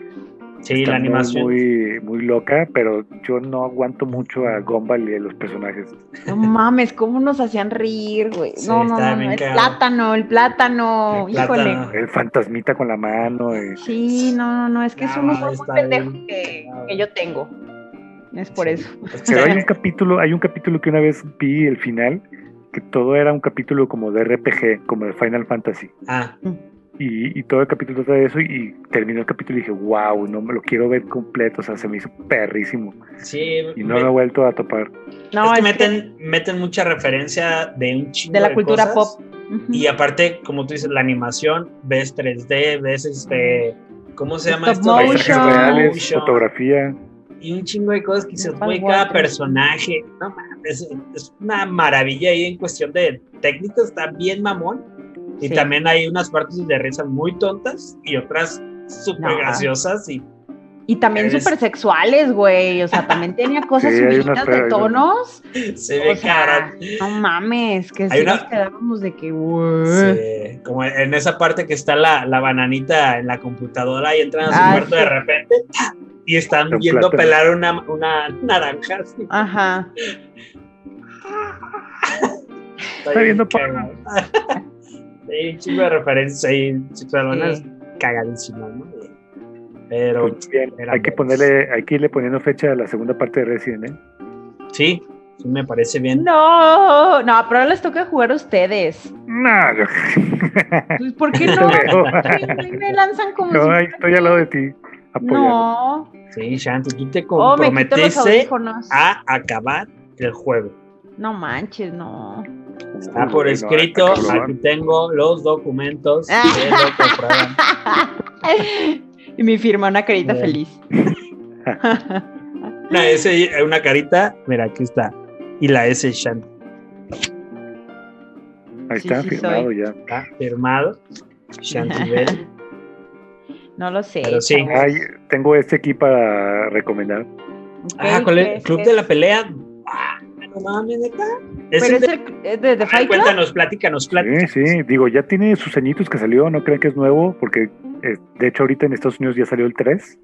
Sí, la animación. Muy, muy loca, pero yo no aguanto mucho a Gumball y a los personajes. No mames, ¿cómo nos hacían reír, güey? no, no, no, el plátano, el plátano, híjole. El fantasmita con la mano. Sí, no, no, no, es que es un muy pendejo que, que, yo tengo. Es por eso. Pero hay un capítulo, hay un capítulo que una vez vi el final que todo era un capítulo como de RPG, como de Final Fantasy. Ah. Y, todo el capítulo trata de eso y terminó el capítulo y dije, wow, no me lo quiero ver completo, o sea, se me hizo perrísimo. Sí. Y no lo he vuelto a topar. No, es que meten, meten mucha referencia de un chingo de la cultura pop. Y aparte, como tú dices, la animación, ves 3D, ves este, ¿cómo se llama esto? Motion. Reales, fotografía y un chingo de cosas que se puede cada personaje. No mames, es, una maravilla ahí en cuestión de técnica, está bien mamón. Y también hay unas partes de risa muy tontas y otras súper graciosas y y también súper sexuales, güey. O sea, también tenía cosas subidas de tonos. Se ve cara. No mames, que sí nos quedábamos de que, Sí, como en esa parte que está la, la bananita en la computadora y entran a su ah, cuarto de repente y están viendo pelar una, una naranja. Ajá. Está viendo Sí, un chingo de referencias ahí, sexualonas cagadísimas, ¿no? Pero pues bien, hay que ponerle, hay que irle poniendo fecha a la segunda parte de Resident, ¿eh? Sí, sí me parece bien. No, no, pero ahora les toca jugar a ustedes. No, yo... Pues, ¿Por qué no? me lanzan como no, si estoy al lado de ti. No. Sí, Shanti, tú te oh, comprometiste a acabar el juego. No manches, no. Está por escrito, aquí tengo los documentos y mi firma, una carita feliz. una S, una carita, mira, aquí está. Y la S Shanti. Ahí está, firmado ya. Está firmado. Shanti Bell. No lo sé. Pero sí. tengo este aquí para recomendar. ah, ¿cuál es? Club de la Pelea. Ah, no mames, ¿Es Pero es, de, de, Fight Cuéntanos, platícanos, platícanos. Sí, sí, digo, ya tiene sus añitos que salió, no creen que es nuevo, porque eh, de hecho ahorita en Estados Unidos ya salió el 3.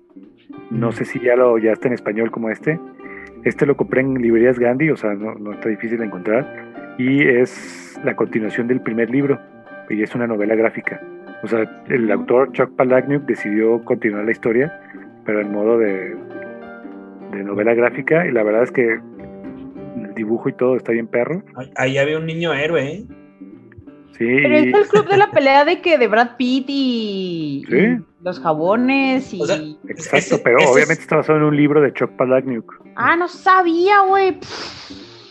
No sé si ya lo ya está en español como este. Este lo compré en librerías Gandhi, o sea, no, no está difícil de encontrar. Y es la continuación del primer libro, y es una novela gráfica. O sea, el autor Chuck Palahniuk decidió continuar la historia, pero en modo de, de novela gráfica, y la verdad es que el dibujo y todo está bien perro. Ahí había un niño héroe, ¿eh? Sí. Pero es el club de la pelea de que de Brad Pitt y, los jabones y. exacto, pero obviamente está basado en un libro de Chuck Palahniuk. Ah, no sabía, güey.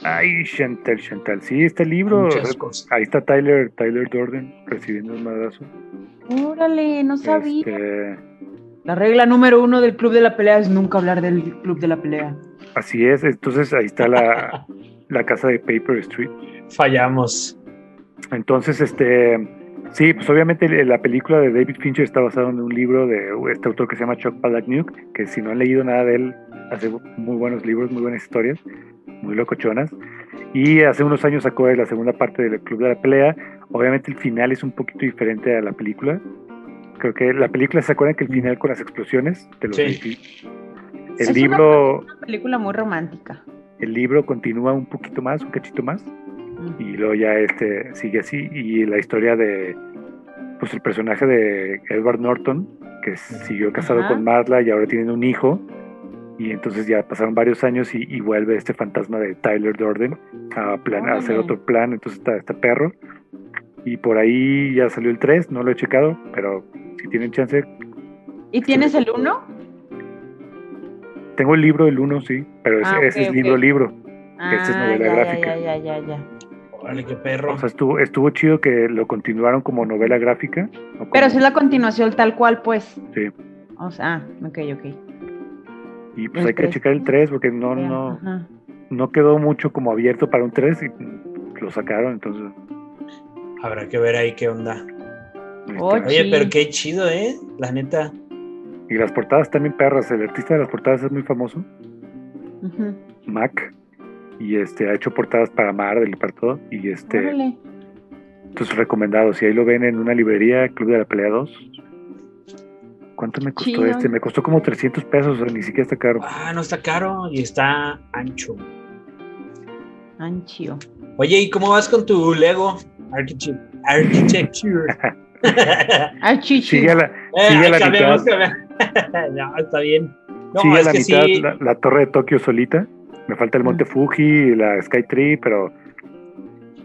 Ay, Chantal, Chantal. Sí, este libro. Ahí está Tyler, Tyler Durden recibiendo un madrazo. Órale, no sabía. Este, la regla número uno del club de la pelea es nunca hablar del club de la pelea. Así es, entonces ahí está la, la casa de Paper Street. Fallamos. Entonces, este. Sí, pues obviamente la película de David Fincher está basada en un libro de este autor que se llama Chuck Palahniuk, que si no han leído nada de él, hace muy buenos libros, muy buenas historias muy locochonas. Y hace unos años sacó la segunda parte del Club de la Pelea. Obviamente el final es un poquito diferente a la película. Creo que la película se acuerdan que el final con las explosiones de los sí. El Es libro, Una película muy romántica. el libro continúa un poquito más, un cachito más, Mm. y luego ya este sigue así. Y la historia de, pues el personaje de Edward Norton, que siguió casado Ajá. con Marla y ahora tienen un hijo. Y entonces ya pasaron varios años y, y vuelve este fantasma de Tyler Durden a, plan- a hacer otro plan. Entonces está, está perro. Y por ahí ya salió el 3, no lo he checado, pero si tienen chance, ¿Y tienes el uno? Tengo el libro del 1, sí, pero ese, Ah, ese es ok. libro-libro. Esta es Ah, novela ya, gráfica. Ya, ya, ya, ya. Órale, qué perro. O sea, estuvo, estuvo chido que lo continuaron como novela gráfica. como- Pero es la continuación tal cual, pues. Sí. O sea, ah, ok, ok. Y pues el hay que tres. checar el 3 porque no, no, ajá. no quedó mucho como abierto para un 3 y lo sacaron, entonces. Habrá que ver ahí qué onda. este, Oye. Oye, Sí. pero qué chido, ¿eh? La neta. Y las portadas también perras. El artista de las portadas es muy famoso. Mac. Y este ha hecho portadas para Marvel y para todo. Y este, Órale. entonces recomendado. Si ahí lo ven en una librería, Club de la Pelea 2. ¿Cuánto me costó Chido. este? Me costó como 300 pesos, o sea, ni siquiera está caro. Ah, no está caro y está ancho. Anchio. Oye, ¿y cómo vas con tu Lego Architect- Architecture? Ah, chichi. Sigue a la, Eh, Sigue a la cambiamos, mitad. cambiamos. no, está bien. No, sigue a es la que mitad sí. la, la torre de Tokio solita. Me falta el Monte Fuji y la Skytree, pero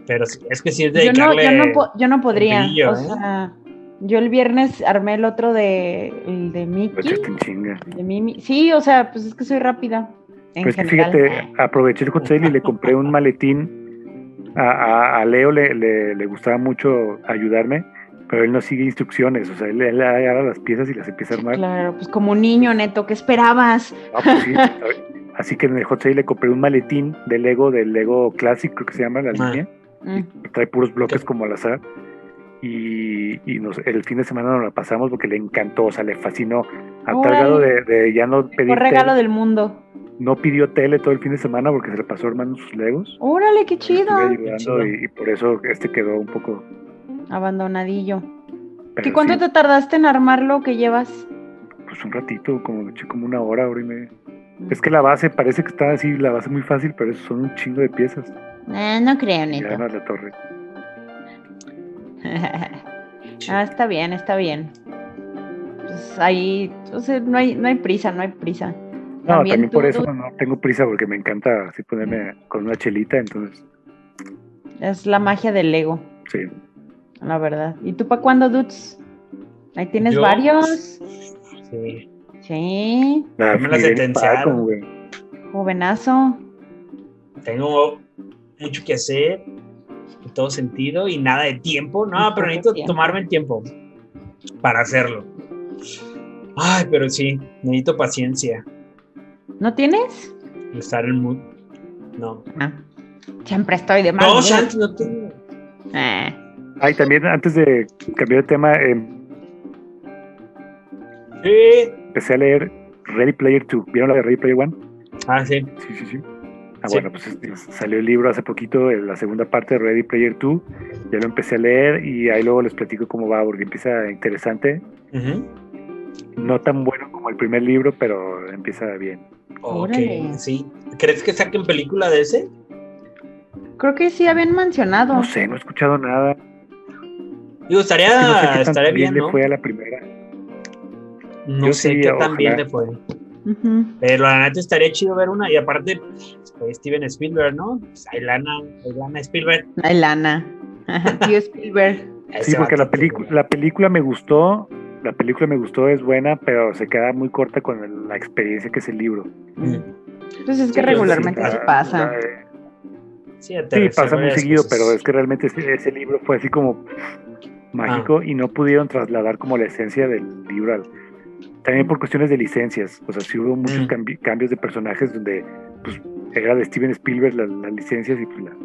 Pero sí, es que sí es de Yo no, dedicarle. yo, no po- yo no podría. brillo, o ¿eh? sea, yo el viernes armé el otro de, el de Mickey. de Mimi. Sí, o sea, pues es que soy rápida. En Pues que general. fíjate, aproveché el hot sale y le compré un maletín. A, a- a Leo le, le- le gustaba mucho ayudarme, pero él no sigue instrucciones. O sea, él, él agarra las piezas y las empieza a armar. Claro, pues como un niño, neto, ¿qué esperabas? Ah, pues sí. Así que en el hot sale le compré un maletín de Lego, del Lego Classic, creo que se llama la Ah. línea. Mm. Trae puros bloques ¿Qué? como al azar. Y, y nos, el fin de semana nos la pasamos porque le encantó, o sea, le fascinó. A tal Órale. grado de, de ya no pedir Mejor regalo tele, del mundo. no pidió tele todo el fin de semana porque se le pasó armando sus Legos. Órale, qué chido. ayudando chido. Y, y por eso este quedó un poco. Abandonadillo. pero ¿Qué cuánto sí, te tardaste en armarlo que llevas? Pues un ratito, como, como una hora, hora y media. Es que la base parece que está así, la base muy fácil, pero son un chingo de piezas. Eh, no creo, neto. ganas la torre. ah, está bien, está bien. Pues ahí, o sea, no hay, no hay prisa, no hay prisa. No, También también, por tú- eso no tengo prisa porque me encanta así ponerme con una chelita, entonces Es la magia del Lego, sí. La verdad. ¿Y tú para cuándo, Dudes? Ahí tienes Yo, varios. Sí. Sí, La me la sentenciaron. Jovenazo. Tengo mucho que hacer en todo sentido y nada de tiempo. No, pero necesito tiempo. tomarme el tiempo para hacerlo. Ay, pero sí, necesito paciencia. ¿No tienes? Estar en mood. No. Ah, siempre estoy de mal. No. Shanti, no tengo. Eh, Ay, también antes de cambiar de tema, em, Sí. empecé a leer Ready Player 2. ¿Vieron la de Ready Player 1? Ah, sí. Sí, sí, sí. Ah, Sí. bueno, pues este, salió el libro hace poquito, eh, la segunda parte de Ready Player 2. Ya lo empecé a leer y ahí luego les platico cómo va, porque empieza interesante. Ujú. No tan bueno como el primer libro, pero empieza bien. Ok, Órale. sí. ¿Crees que saquen película de ese? creo que sí habían mencionado. No sé, no he escuchado nada. Digo, Es que estaría, no sé qué estaría bien le fue a la primera. No Yo sé sí, qué tan ojalá. bien le fue. Ujú. Pero la neta estaría chido ver una. Y aparte, pues, Steven Spielberg, ¿no? Pues, hay lana, hay lana Spielberg. Ay, Lana. Tío Spielberg. Sí, porque la película, la película me gustó, la película me gustó, es buena, pero se queda muy corta con el- la experiencia que es el libro. Mm. Pues es que Sí, yo regularmente sí, sí La- pasa. la- Sí, Sí, pasa muy seguido, pero es que realmente ese, ese libro fue así como mágico Ah. y no pudieron trasladar como la esencia del libro. al- También por cuestiones de licencias, o sea, sí hubo muchos Mm. cambi- cambios de personajes donde pues, era de Steven Spielberg la- las licencias y pues la-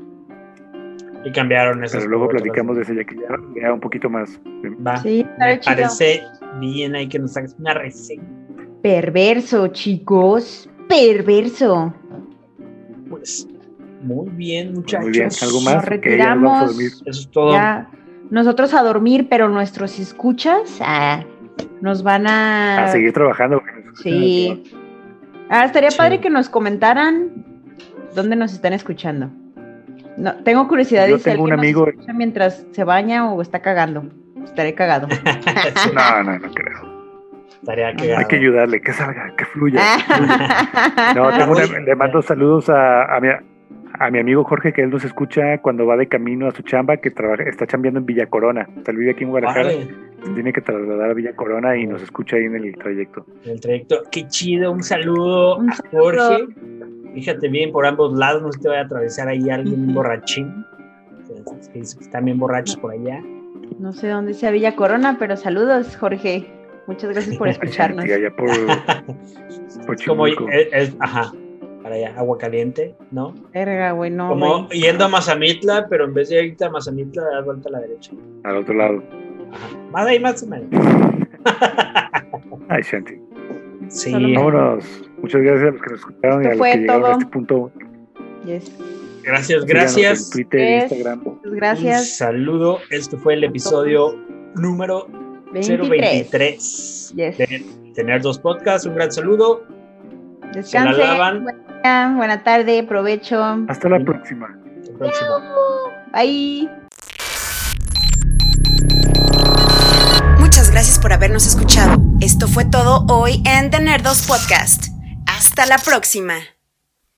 Y cambiaron eso. pero luego platicamos de eso ya que ya, ya un poquito más. Va. Sí, Me chido. parece bien ahí que nos hagas una reseña. Perverso, chicos. Perverso. Pues muy bien, muchachos. Muy bien, ¿algo más? Nos retiramos. dormir. Eso es todo. Ya. Nosotros a dormir, pero nuestros escuchas ah, nos van a. A seguir trabajando. Sí. Ah, estaría padre que nos comentaran dónde nos están escuchando. No, tengo curiosidad Yo de si tengo un amigo- escucha mientras se baña o está cagando. Estaré cagado. No, no, no creo. Estaría Hay cagado. que ayudarle, que salga, que fluya. No, tengo una- le mando saludos a, a mi, a mi amigo Jorge, que él nos escucha cuando va de camino a su chamba, que trabaja, está chambeando en Villa Corona. O sea, él vive aquí en Guadalajara, se tiene que trasladar a Villa Corona y nos escucha ahí en el trayecto. el trayecto. Qué chido, un saludo Un a. Jorge. Fíjate bien por ambos lados, no se te vaya a atravesar ahí alguien borrachín. Están bien borrachos por allá. No sé dónde sea Villa Corona, pero saludos, Jorge. Muchas gracias por escucharnos. Sí, allá por, por Es como, es- ajá, para allá, agua caliente, ¿no? Verga, güey, no, Como güey. yendo a Mazamitla, pero en vez de irte a Mazamitla, das vuelta a la derecha. al otro lado. Ajá. Más ahí, más o menos. Ay, Shanti. Sí. Vámonos. Muchas gracias a los que nos escucharon y Esto a los fue que llegaron todo. a este punto. Yes. Gracias, gracias. En Twitter, Yes. Instagram. Muchas Un Gracias. saludo. Este fue el episodio número 23. 023 Yes. de Tener dos podcasts. Un gran saludo. Descansen. Se la lavan. Buena, buena tarde, provecho. Hasta la próxima. Hasta. Bye. Muchas gracias por habernos escuchado. Esto fue todo hoy en The Nerdos Podcast. Hasta la próxima.